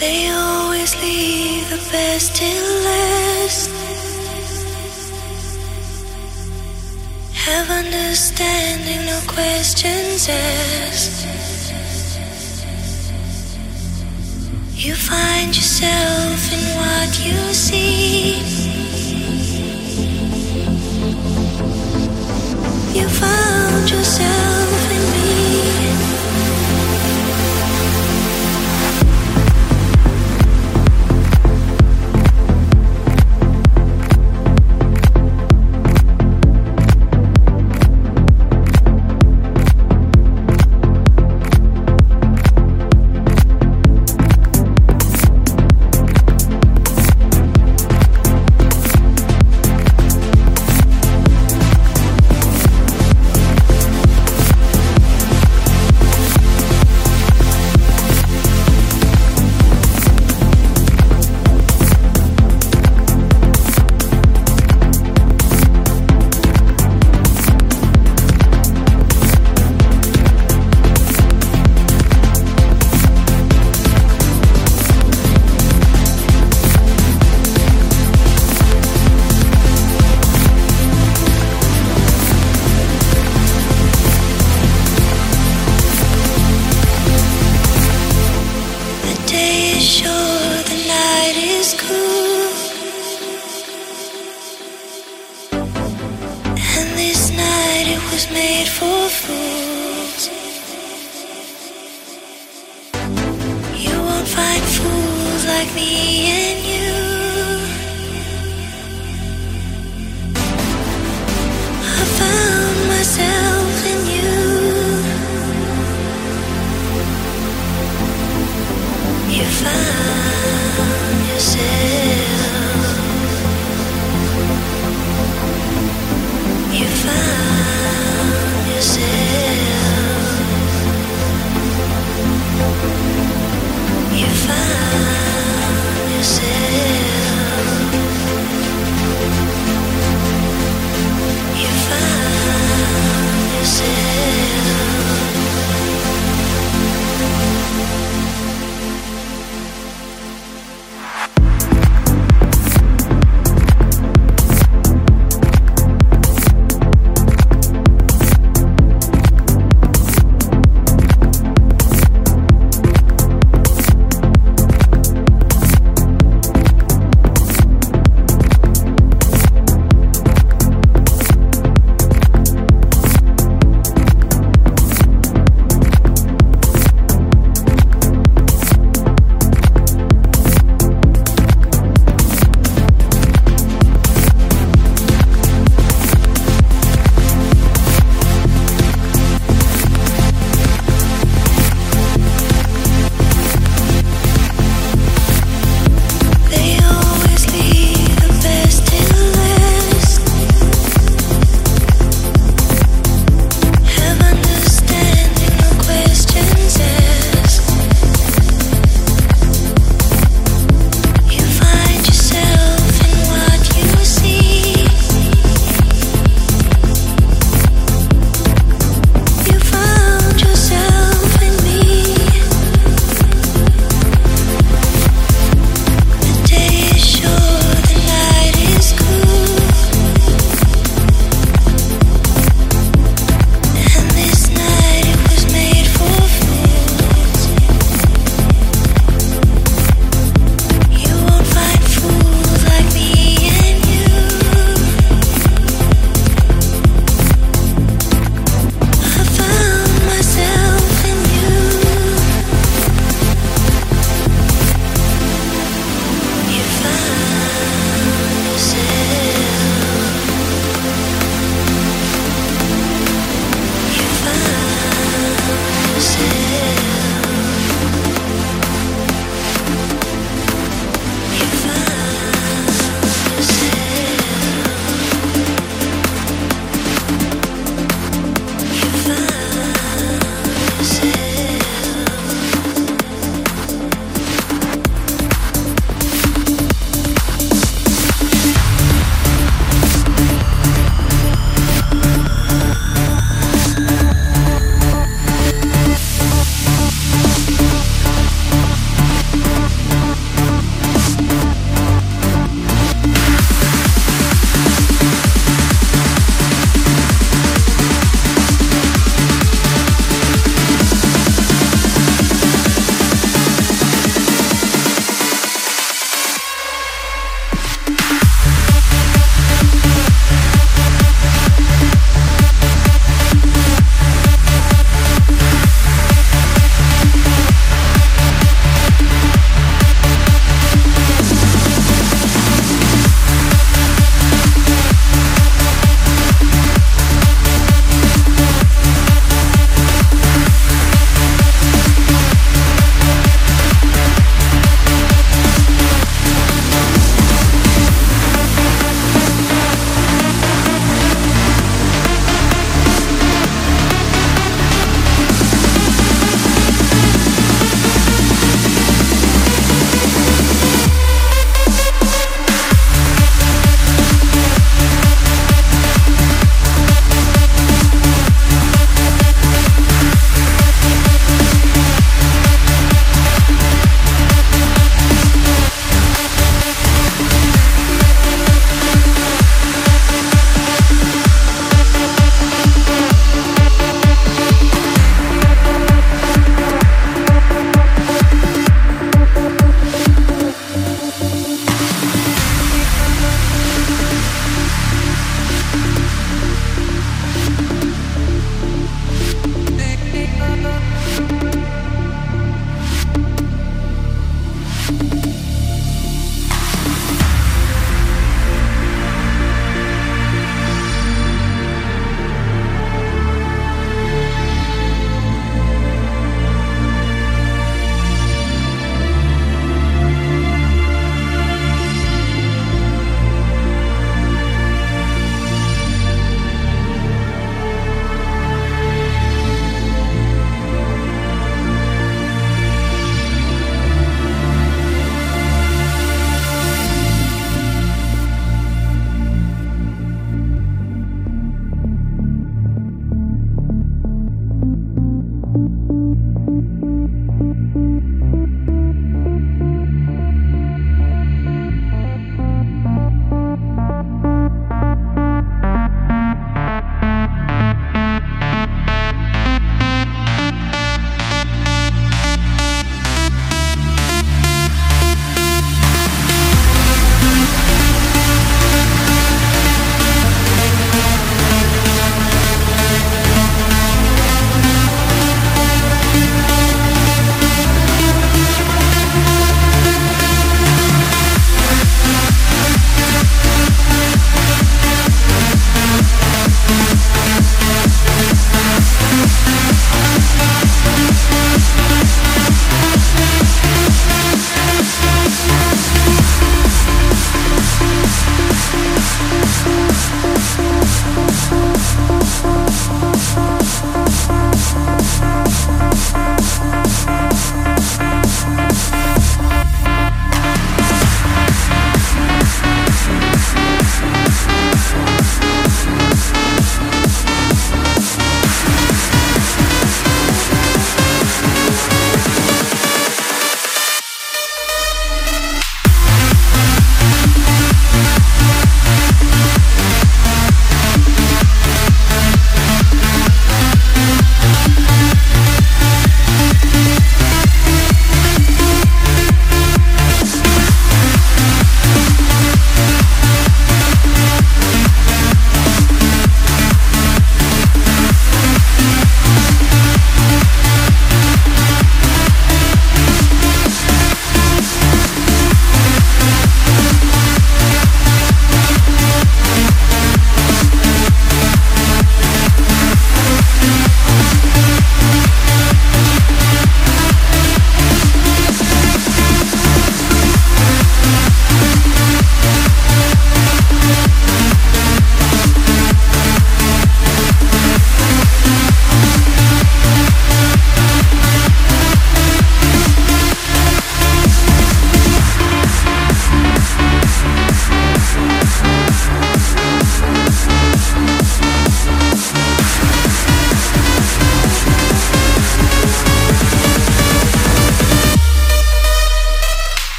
They always leave the best till last. Have understanding, no questions asked. You find yourself in what you see. You found yourself in me.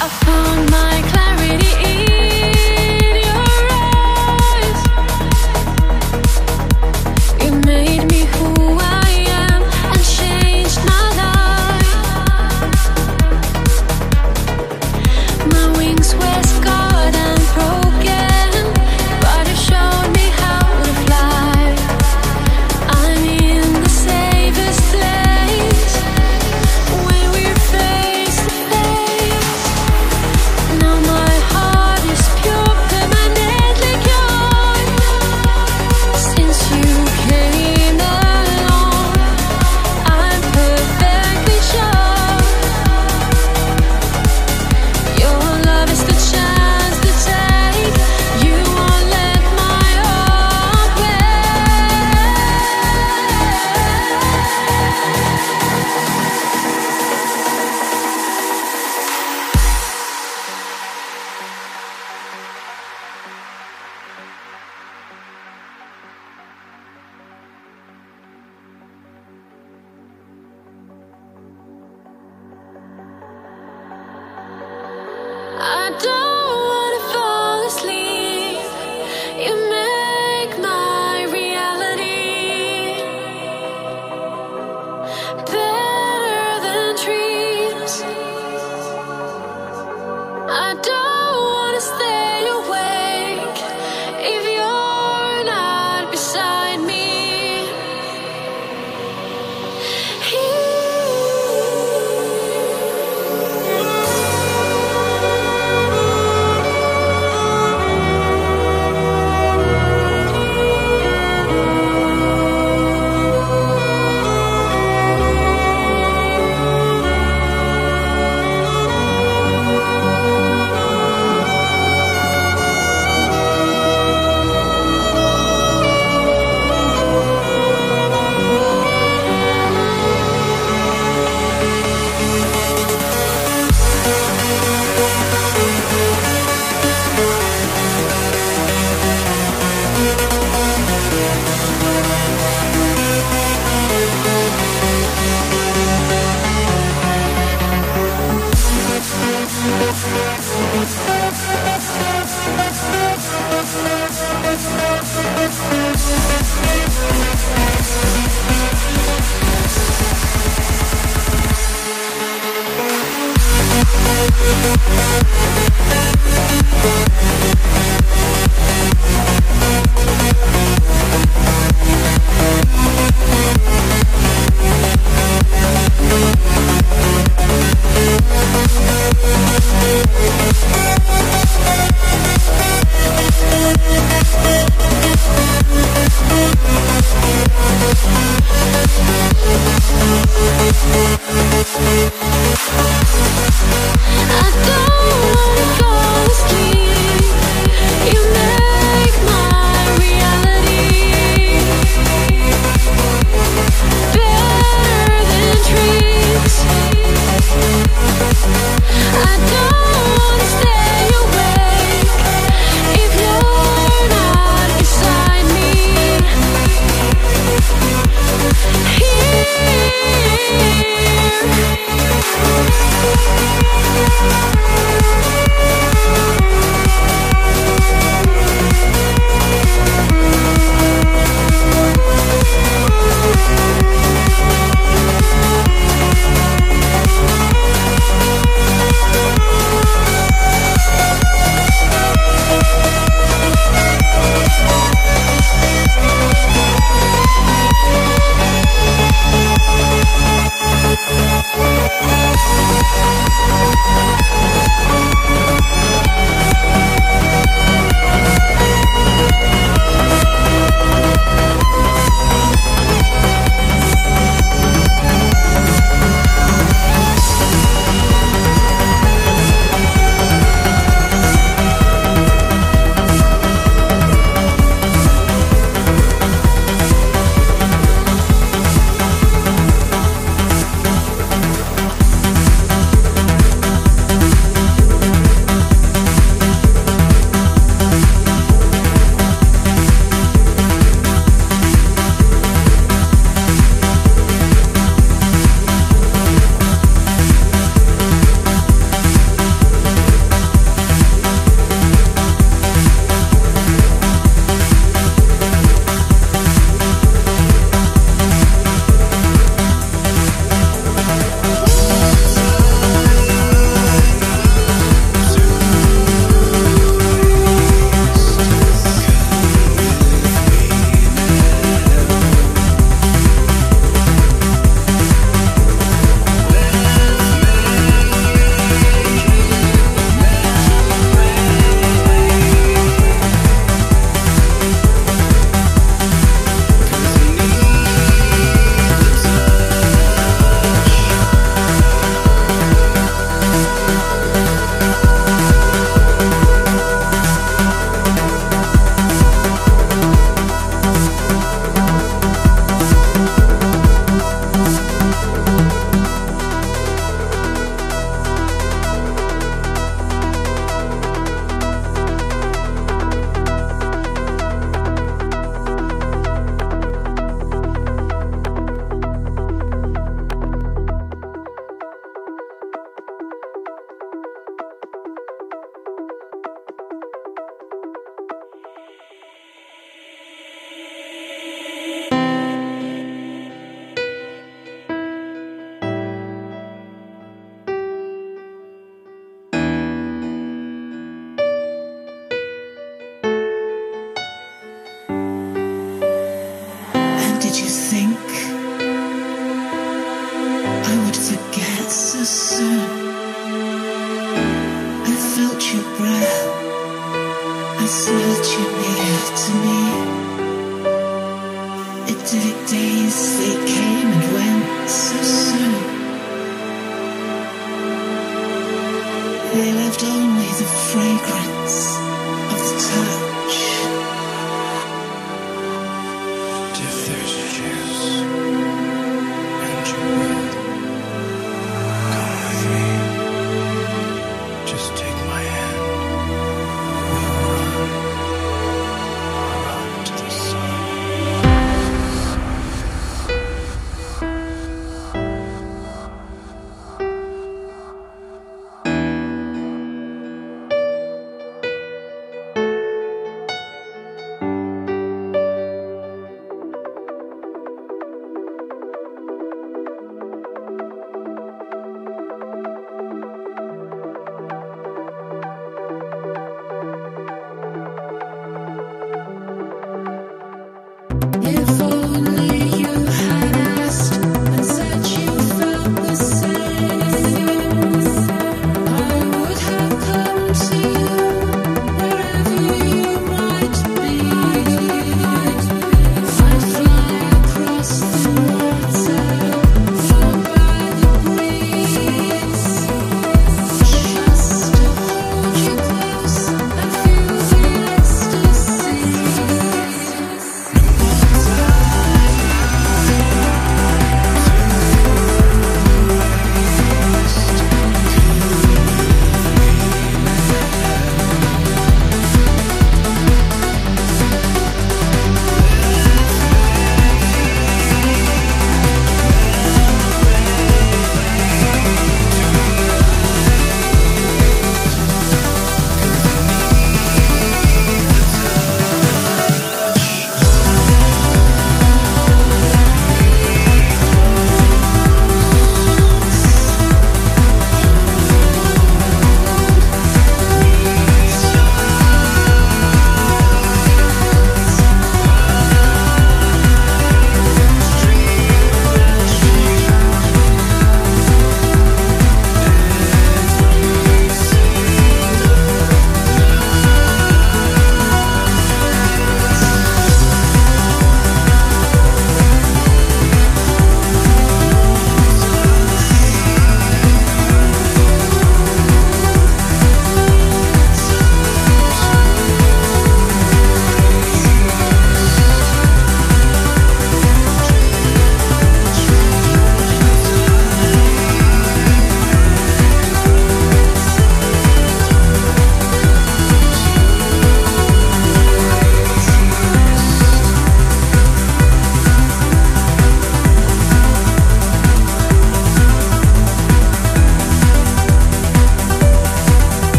upon my